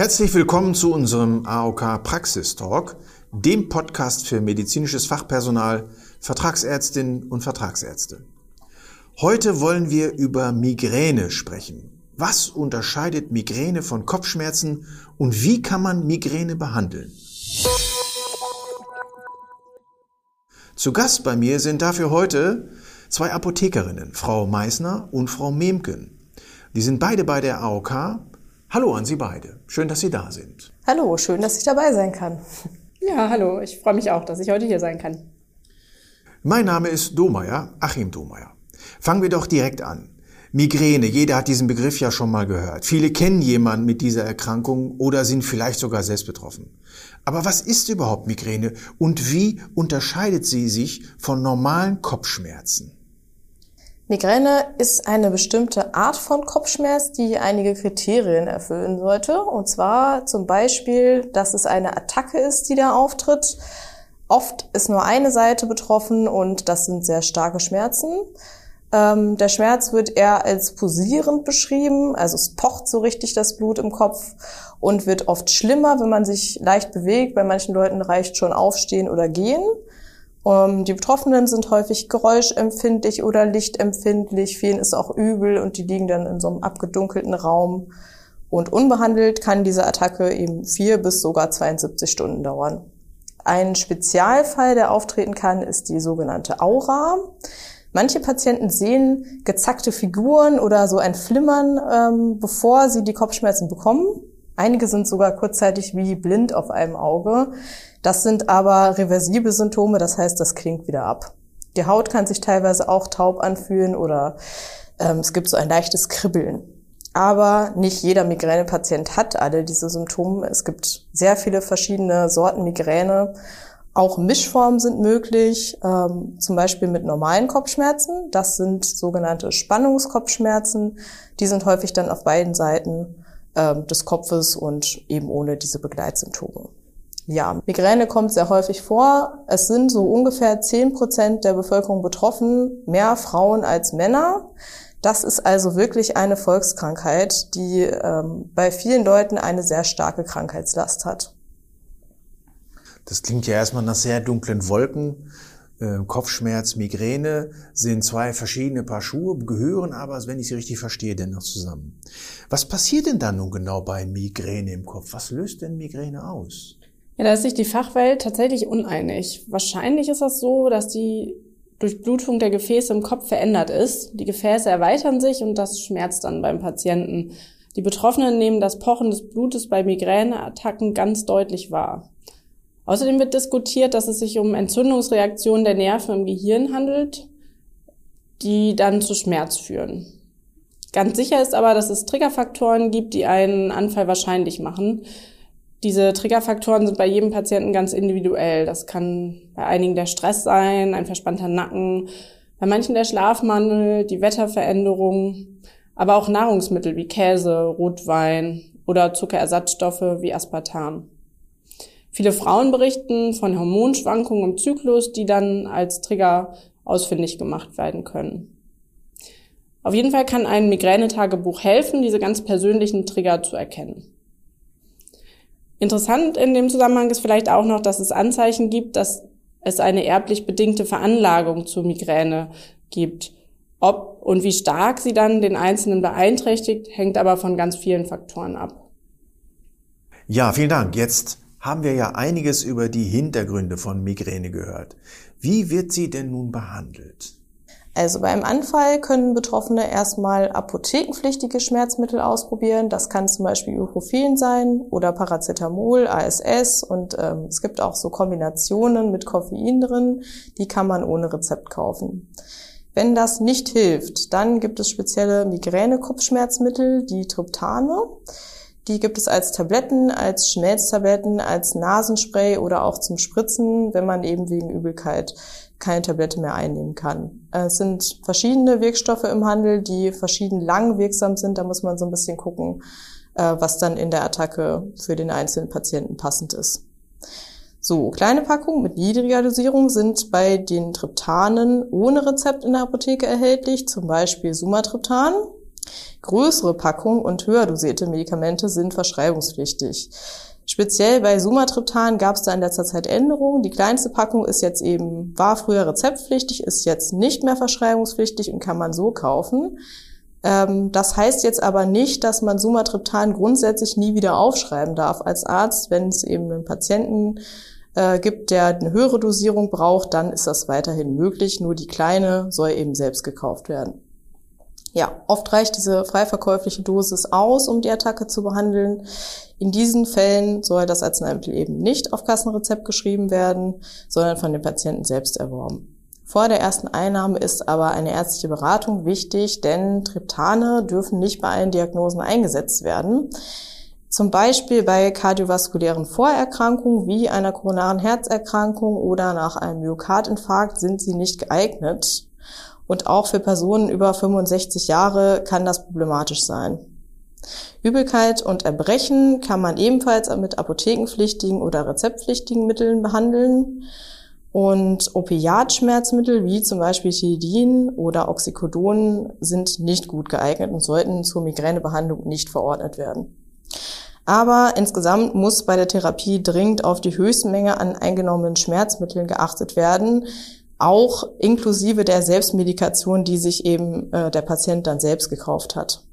Herzlich willkommen zu unserem AOK Praxistalk, dem Podcast für medizinisches Fachpersonal, Vertragsärztinnen und Vertragsärzte. Heute wollen wir über Migräne sprechen. Was unterscheidet Migräne von Kopfschmerzen und wie kann man Migräne behandeln? Zu Gast bei mir sind dafür heute zwei Apothekerinnen, Frau Meissner und Frau Memken. Die sind beide bei der AOK. Hallo an Sie beide. Schön, dass Sie da sind. Hallo, schön, dass ich dabei sein kann. Ja, hallo. Ich freue mich auch, dass ich heute hier sein kann. Mein Name ist Domeyer, Achim Domeyer. Fangen wir doch direkt an. Migräne, jeder hat diesen Begriff ja schon mal gehört. Viele kennen jemanden mit dieser Erkrankung oder sind vielleicht sogar selbst betroffen. Aber was ist überhaupt Migräne und wie unterscheidet sie sich von normalen Kopfschmerzen? Migräne ist eine bestimmte Art von Kopfschmerz, die einige Kriterien erfüllen sollte. Und zwar zum Beispiel, dass es eine Attacke ist, die da auftritt. Oft ist nur eine Seite betroffen und das sind sehr starke Schmerzen. Ähm, der Schmerz wird eher als pulsierend beschrieben, also es pocht so richtig das Blut im Kopf und wird oft schlimmer, wenn man sich leicht bewegt. Bei manchen Leuten reicht schon Aufstehen oder Gehen. Ähm, die Betroffenen sind häufig geräuschempfindlich oder lichtempfindlich. Vielen ist auch übel und die liegen dann in so einem abgedunkelten Raum. Und unbehandelt kann diese Attacke eben vier bis sogar 72 Stunden dauern. Ein Spezialfall, der auftreten kann, ist die sogenannte Aura. Manche Patienten sehen gezackte Figuren oder so ein Flimmern, ähm, bevor sie die Kopfschmerzen bekommen. Einige sind sogar kurzzeitig wie blind auf einem Auge. Das sind aber reversible Symptome, das heißt, das klingt wieder ab. Die Haut kann sich teilweise auch taub anfühlen oder ähm, es gibt so ein leichtes Kribbeln. Aber nicht jeder Migränepatient hat alle diese Symptome. Es gibt sehr viele verschiedene Sorten Migräne auch Mischformen sind möglich, ähm, zum Beispiel mit normalen Kopfschmerzen. Das sind sogenannte Spannungskopfschmerzen. Die sind häufig dann auf beiden Seiten ähm, des Kopfes und eben ohne diese Begleitsymptome. Ja, Migräne kommt sehr häufig vor. Es sind so ungefähr zehn Prozent der Bevölkerung betroffen, mehr Frauen als Männer. Das ist also wirklich eine Volkskrankheit, die ähm, bei vielen Leuten eine sehr starke Krankheitslast hat. Das klingt ja erstmal nach sehr dunklen Wolken. Äh, Kopfschmerz, Migräne sind zwei verschiedene Paar Schuhe, gehören aber, wenn ich sie richtig verstehe, dennoch zusammen. Was passiert denn dann nun genau bei Migräne im Kopf? Was löst denn Migräne aus? Ja, da ist sich die Fachwelt tatsächlich uneinig. Wahrscheinlich ist das so, dass die Durchblutung der Gefäße im Kopf verändert ist. Die Gefäße erweitern sich und das schmerzt dann beim Patienten. Die Betroffenen nehmen das Pochen des Blutes bei Migräneattacken ganz deutlich wahr. Außerdem wird diskutiert, dass es sich um Entzündungsreaktionen der Nerven im Gehirn handelt, die dann zu Schmerz führen. Ganz sicher ist aber, dass es Triggerfaktoren gibt, die einen Anfall wahrscheinlich machen. Diese Triggerfaktoren sind bei jedem Patienten ganz individuell. Das kann bei einigen der Stress sein, ein verspannter Nacken, bei manchen der Schlafmangel, die Wetterveränderung, aber auch Nahrungsmittel wie Käse, Rotwein oder Zuckerersatzstoffe wie Aspartam. Viele Frauen berichten von Hormonschwankungen im Zyklus, die dann als Trigger ausfindig gemacht werden können. Auf jeden Fall kann ein Migränetagebuch helfen, diese ganz persönlichen Trigger zu erkennen. Interessant in dem Zusammenhang ist vielleicht auch noch, dass es Anzeichen gibt, dass es eine erblich bedingte Veranlagung zur Migräne gibt. Ob und wie stark sie dann den Einzelnen beeinträchtigt, hängt aber von ganz vielen Faktoren ab. Ja, vielen Dank. Jetzt haben wir ja einiges über die Hintergründe von Migräne gehört. Wie wird sie denn nun behandelt? Also beim Anfall können Betroffene erstmal apothekenpflichtige Schmerzmittel ausprobieren. Das kann zum Beispiel Ibuprofen sein oder Paracetamol, ASS und ähm, es gibt auch so Kombinationen mit Koffein drin, die kann man ohne Rezept kaufen. Wenn das nicht hilft, dann gibt es spezielle Migräne-Kopfschmerzmittel, die Triptane. Die gibt es als Tabletten, als Schmelztabletten, als Nasenspray oder auch zum Spritzen, wenn man eben wegen Übelkeit keine Tablette mehr einnehmen kann. Es sind verschiedene Wirkstoffe im Handel, die verschieden lang wirksam sind. Da muss man so ein bisschen gucken, äh, was dann in der Attacke für den einzelnen Patienten passend ist. So, kleine Packungen mit niedriger Dosierung sind bei den Triptanen ohne Rezept in der Apotheke erhältlich, zum Beispiel Sumatriptan. Größere Packungen und höher dosierte Medikamente sind verschreibungspflichtig. Speziell bei Sumatriptan gab es da in letzter Zeit Änderungen. Die kleinste Packung ist jetzt eben, war früher rezeptpflichtig, ist jetzt nicht mehr verschreibungspflichtig und kann man so kaufen. Ähm, das heißt jetzt aber nicht, dass man Sumatriptan grundsätzlich nie wieder aufschreiben darf als Arzt. Wenn es eben einen Patienten äh, gibt, der eine höhere Dosierung braucht, dann ist das weiterhin möglich. Nur die kleine soll eben selbst gekauft werden. Ja, oft reicht diese freiverkäufliche Dosis aus, um die Attacke zu behandeln. In diesen Fällen soll das Arzneimittel eben nicht auf Kassenrezept geschrieben werden, sondern von dem Patienten selbst erworben. Vor der ersten Einnahme ist aber eine ärztliche Beratung wichtig, denn Triptane dürfen nicht bei allen Diagnosen eingesetzt werden. Zum Beispiel bei kardiovaskulären Vorerkrankungen wie einer koronaren Herzerkrankung oder nach einem Myokardinfarkt sind sie nicht geeignet. Und auch für Personen über 65 Jahre kann das problematisch sein. Übelkeit und Erbrechen kann man ebenfalls mit apothekenpflichtigen oder rezeptpflichtigen Mitteln behandeln. Und Opiatschmerzmittel wie zum Beispiel Tilidin oder Oxycodon sind nicht gut geeignet und sollten zur Migränebehandlung nicht verordnet werden. Aber insgesamt muss bei der Therapie dringend auf die Höchstmenge an eingenommenen Schmerzmitteln geachtet werden, auch inklusive der Selbstmedikation, die sich eben äh, der Patient dann selbst gekauft hat.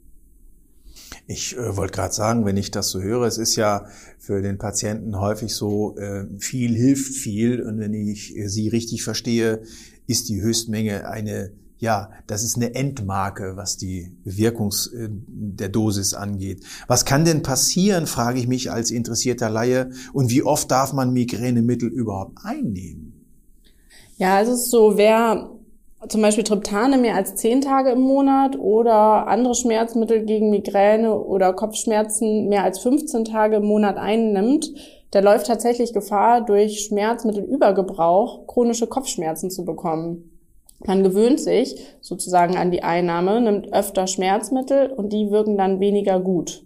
Ich äh, wollte gerade sagen, wenn ich das so höre, es ist ja für den Patienten häufig so, äh, viel hilft viel. Und wenn ich äh, Sie richtig verstehe, ist die Höchstmenge eine, ja, das ist eine Endmarke, was die Wirkungs äh, der Dosis angeht. Was kann denn passieren, frage ich mich als interessierter Laie. Und wie oft darf man Migränemittel überhaupt einnehmen? Ja, es ist so, wer zum Beispiel Triptane mehr als zehn Tage im Monat oder andere Schmerzmittel gegen Migräne oder Kopfschmerzen mehr als 15 Tage im Monat einnimmt, der läuft tatsächlich Gefahr, durch Schmerzmittelübergebrauch chronische Kopfschmerzen zu bekommen. Man gewöhnt sich sozusagen an die Einnahme, nimmt öfter Schmerzmittel und die wirken dann weniger gut.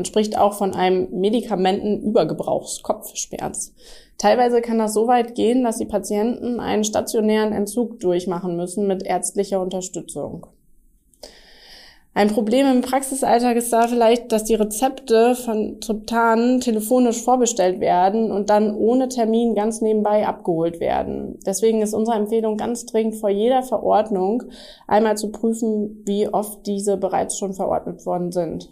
Man spricht auch von einem Medikamentenübergebrauchskopfschmerz. Teilweise kann das so weit gehen, dass die Patienten einen stationären Entzug durchmachen müssen mit ärztlicher Unterstützung. Ein Problem im Praxisalltag ist da vielleicht, dass die Rezepte von Triptanen telefonisch vorbestellt werden und dann ohne Termin ganz nebenbei abgeholt werden. Deswegen ist unsere Empfehlung ganz dringend vor jeder Verordnung einmal zu prüfen, wie oft diese bereits schon verordnet worden sind.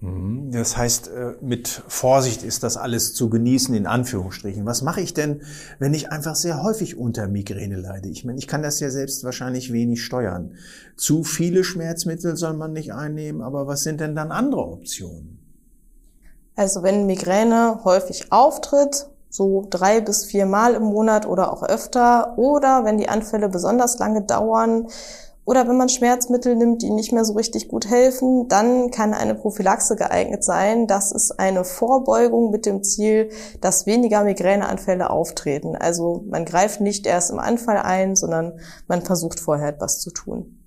Mhm. Das heißt, äh, mit Vorsicht ist das alles zu genießen, in Anführungsstrichen. Was mache ich denn, wenn ich einfach sehr häufig unter Migräne leide? Ich meine, ich kann das ja selbst wahrscheinlich wenig steuern. Zu viele Schmerzmittel soll man nicht einnehmen, aber was sind denn dann andere Optionen? Also wenn Migräne häufig auftritt, so drei bis vier Mal im Monat oder auch öfter, oder wenn die Anfälle besonders lange dauern, oder wenn man Schmerzmittel nimmt, die nicht mehr so richtig gut helfen, dann kann eine Prophylaxe geeignet sein. Das ist eine Vorbeugung mit dem Ziel, dass weniger Migräneanfälle auftreten. Also man greift nicht erst im Anfall ein, sondern man versucht vorher etwas zu tun.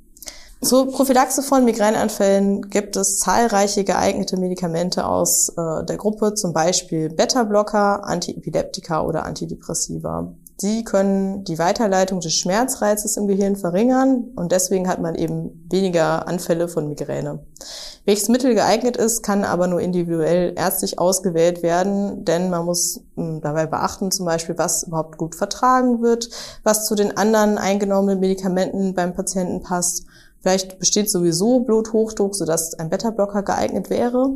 Zur Prophylaxe von Migräneanfällen gibt es zahlreiche geeignete Medikamente aus äh, der Gruppe, zum Beispiel Beta-Blocker, Antiepileptika oder Antidepressiva. Die können die Weiterleitung des Schmerzreizes im Gehirn verringern und deswegen hat man eben weniger Anfälle von Migräne. Welches Mittel geeignet ist, kann aber nur individuell ärztlich ausgewählt werden, denn man muss hm, dabei beachten, zum Beispiel, was überhaupt gut vertragen wird, was zu den anderen eingenommenen Medikamenten beim Patienten passt. Vielleicht besteht sowieso Bluthochdruck, sodass ein Beta-Blocker geeignet wäre.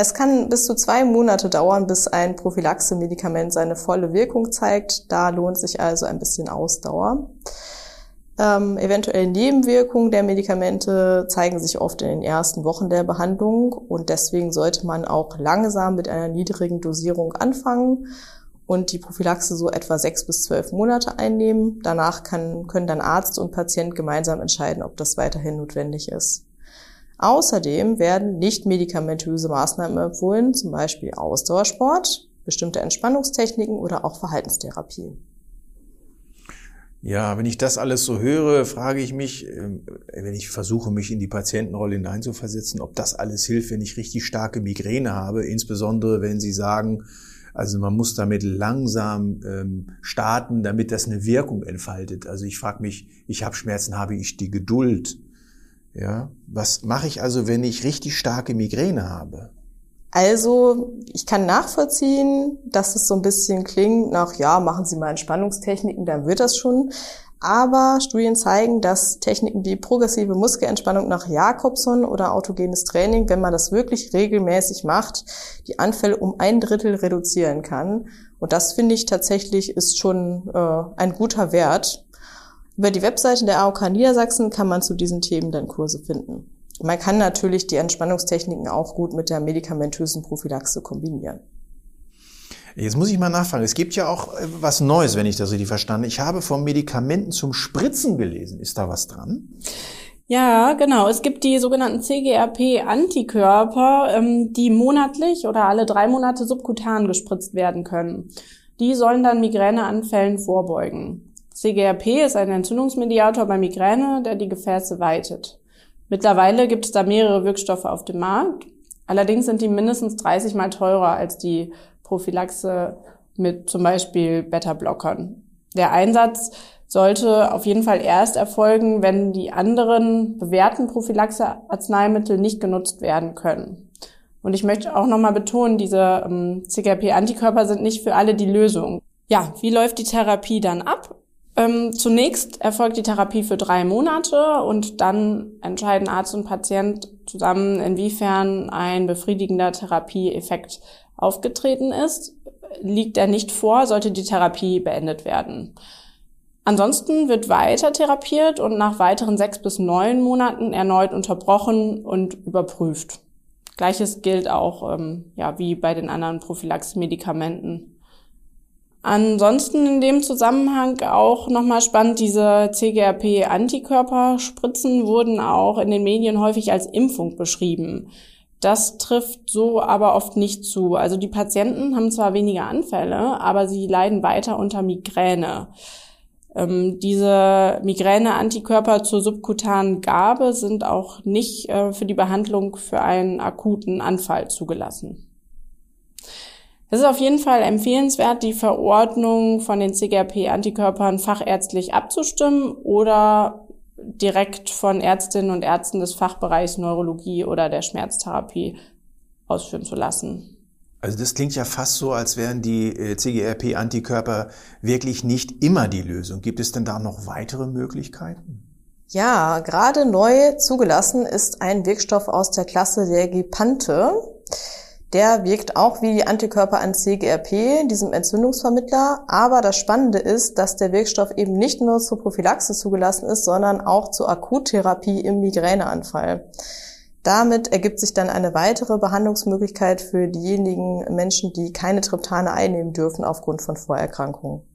Es kann bis zu zwei Monate dauern, bis ein Prophylaxe-Medikament seine volle Wirkung zeigt. Da lohnt sich also ein bisschen Ausdauer. Ähm, eventuelle Nebenwirkungen der Medikamente zeigen sich oft in den ersten Wochen der Behandlung und deswegen sollte man auch langsam mit einer niedrigen Dosierung anfangen und die Prophylaxe so etwa sechs bis zwölf Monate einnehmen. Danach kann, können dann Arzt und Patient gemeinsam entscheiden, ob das weiterhin notwendig ist. Außerdem werden nicht medikamentöse Maßnahmen empfohlen, zum Beispiel Ausdauersport, bestimmte Entspannungstechniken oder auch Verhaltenstherapie. Ja, wenn ich das alles so höre, frage ich mich, ähm, wenn ich versuche, mich in die Patientenrolle hineinzuversetzen, ob das alles hilft, wenn ich richtig starke Migräne habe, insbesondere wenn Sie sagen, also man muss damit langsam ähm, starten, damit das eine Wirkung entfaltet. Also ich frage mich, ich habe Schmerzen, habe ich die Geduld, Ja, was mache ich also, wenn ich richtig starke Migräne habe? Also, ich kann nachvollziehen, dass es so ein bisschen klingt nach, ja, machen Sie mal Entspannungstechniken, dann wird das schon. Aber Studien zeigen, dass Techniken wie progressive Muskelentspannung nach Jakobson oder autogenes Training, wenn man das wirklich regelmäßig macht, die Anfälle um ein Drittel reduzieren kann. Und das finde ich tatsächlich ist schon äh, ein guter Wert. Über die Webseite der AOK Niedersachsen kann man zu diesen Themen dann Kurse finden. Man kann natürlich die Entspannungstechniken auch gut mit der medikamentösen Prophylaxe kombinieren. Jetzt muss ich mal nachfragen. Es gibt ja auch äh, was Neues, wenn ich das richtig verstanden habe. Ich habe von Medikamenten zum Spritzen gelesen. Ist da was dran? Ja, genau. Es gibt die sogenannten CGRP-Antikörper, ähm, die monatlich oder alle drei Monate subkutan gespritzt werden können. Die sollen dann Migräneanfällen vorbeugen. CGRP ist ein Entzündungsmediator bei Migräne, der die Gefäße weitet. Mittlerweile gibt es da mehrere Wirkstoffe auf dem Markt. Allerdings sind die mindestens 30 mal teurer als die Prophylaxe mit zum Beispiel Beta-Blockern. Der Einsatz sollte auf jeden Fall erst erfolgen, wenn die anderen bewährten Prophylaxe-Arzneimittel nicht genutzt werden können. Und ich möchte auch nochmal betonen, diese ähm, CGRP-Antikörper sind nicht für alle die Lösung. Ja, wie läuft die Therapie dann ab? Ähm, zunächst erfolgt die Therapie für drei Monate und dann entscheiden Arzt und Patient zusammen, inwiefern ein befriedigender Therapieeffekt aufgetreten ist. Liegt er nicht vor, sollte die Therapie beendet werden. Ansonsten wird weiter therapiert und nach weiteren sechs bis neun Monaten erneut unterbrochen und überprüft. Gleiches gilt auch ähm, ja, wie bei den anderen Prophylaxe-Medikamenten. Ansonsten in dem Zusammenhang auch nochmal spannend, diese CGRP-Antikörperspritzen wurden auch in den Medien häufig als Impfung beschrieben. Das trifft so aber oft nicht zu. Also die Patienten haben zwar weniger Anfälle, aber sie leiden weiter unter Migräne. Ähm, diese Migräne-Antikörper zur subkutanen Gabe sind auch nicht äh, für die Behandlung für einen akuten Anfall zugelassen. Es ist auf jeden Fall empfehlenswert, die Verordnung von den CGRP-Antikörpern fachärztlich abzustimmen oder direkt von Ärztinnen und Ärzten des Fachbereichs Neurologie oder der Schmerztherapie ausführen zu lassen. Also das klingt ja fast so, als wären die äh, CGRP-Antikörper wirklich nicht immer die Lösung. Gibt es denn da noch weitere Möglichkeiten? Ja, gerade neu zugelassen ist ein Wirkstoff aus der Klasse der Gepante. Der wirkt auch wie die Antikörper an CGRP, diesem Entzündungsvermittler. Aber das Spannende ist, dass der Wirkstoff eben nicht nur zur Prophylaxe zugelassen ist, sondern auch zur Akuttherapie im Migräneanfall. Damit ergibt sich dann eine weitere Behandlungsmöglichkeit für diejenigen Menschen, die keine Triptane einnehmen dürfen aufgrund von Vorerkrankungen.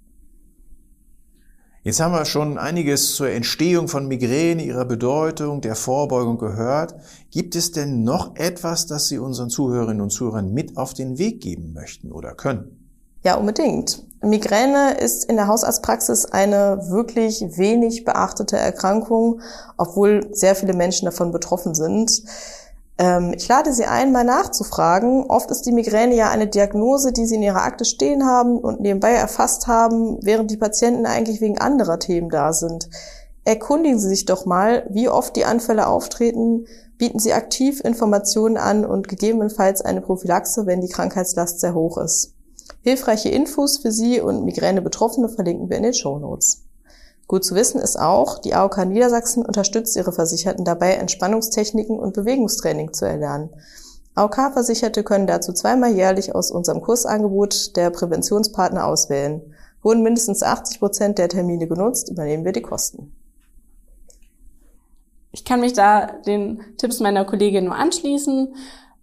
Jetzt haben wir schon einiges zur Entstehung von Migräne, ihrer Bedeutung, der Vorbeugung gehört. Gibt es denn noch etwas, das Sie unseren Zuhörerinnen und Zuhörern mit auf den Weg geben möchten oder können? Ja, unbedingt. Migräne ist in der Hausarztpraxis eine wirklich wenig beachtete Erkrankung, obwohl sehr viele Menschen davon betroffen sind. Ähm, ich lade Sie ein, mal nachzufragen. Oft ist die Migräne ja eine Diagnose, die Sie in Ihrer Akte stehen haben und nebenbei erfasst haben, während die Patienten eigentlich wegen anderer Themen da sind. Erkundigen Sie sich doch mal, wie oft die Anfälle auftreten, bieten Sie aktiv Informationen an und gegebenenfalls eine Prophylaxe, wenn die Krankheitslast sehr hoch ist. Hilfreiche Infos für Sie und Migräne-Betroffene verlinken wir in den Show Notes. Gut zu wissen ist auch, die AOK Niedersachsen unterstützt ihre Versicherten dabei, Entspannungstechniken und Bewegungstraining zu erlernen. AOK-Versicherte können dazu zweimal jährlich aus unserem Kursangebot der Präventionspartner auswählen. Wurden mindestens 80 Prozent der Termine genutzt, übernehmen wir die Kosten. Ich kann mich da den Tipps meiner Kollegin nur anschließen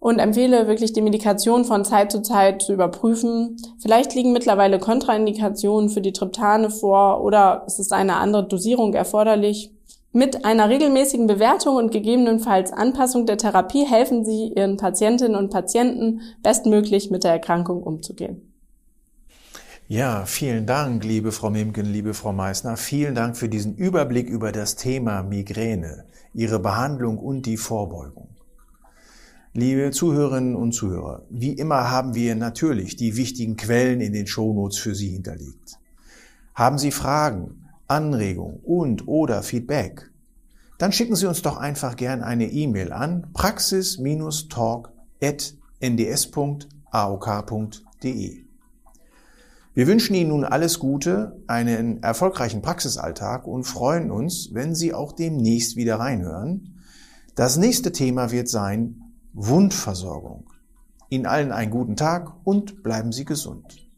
und empfehle wirklich die Medikation von Zeit zu Zeit zu überprüfen. Vielleicht liegen mittlerweile Kontraindikationen für die Triptane vor oder es ist eine andere Dosierung erforderlich. Mit einer regelmäßigen Bewertung und gegebenenfalls Anpassung der Therapie helfen Sie Ihren Patientinnen und Patienten bestmöglich mit der Erkrankung umzugehen. Ja, vielen Dank, liebe Frau Mimken, liebe Frau Meissner. Vielen Dank für diesen Überblick über das Thema Migräne, ihre Behandlung und die Vorbeugung. Liebe Zuhörerinnen und Zuhörer, wie immer haben wir natürlich die wichtigen Quellen in den Shownotes für Sie hinterlegt. Haben Sie Fragen, Anregungen und oder Feedback? dann schicken Sie uns doch einfach gern eine E-Mail an praxis-talk.nds.aok.de. Wir wünschen Ihnen nun alles Gute, einen erfolgreichen Praxisalltag und freuen uns, wenn Sie auch demnächst wieder reinhören. Das nächste Thema wird sein Wundversorgung. Ihnen allen einen guten Tag und bleiben Sie gesund.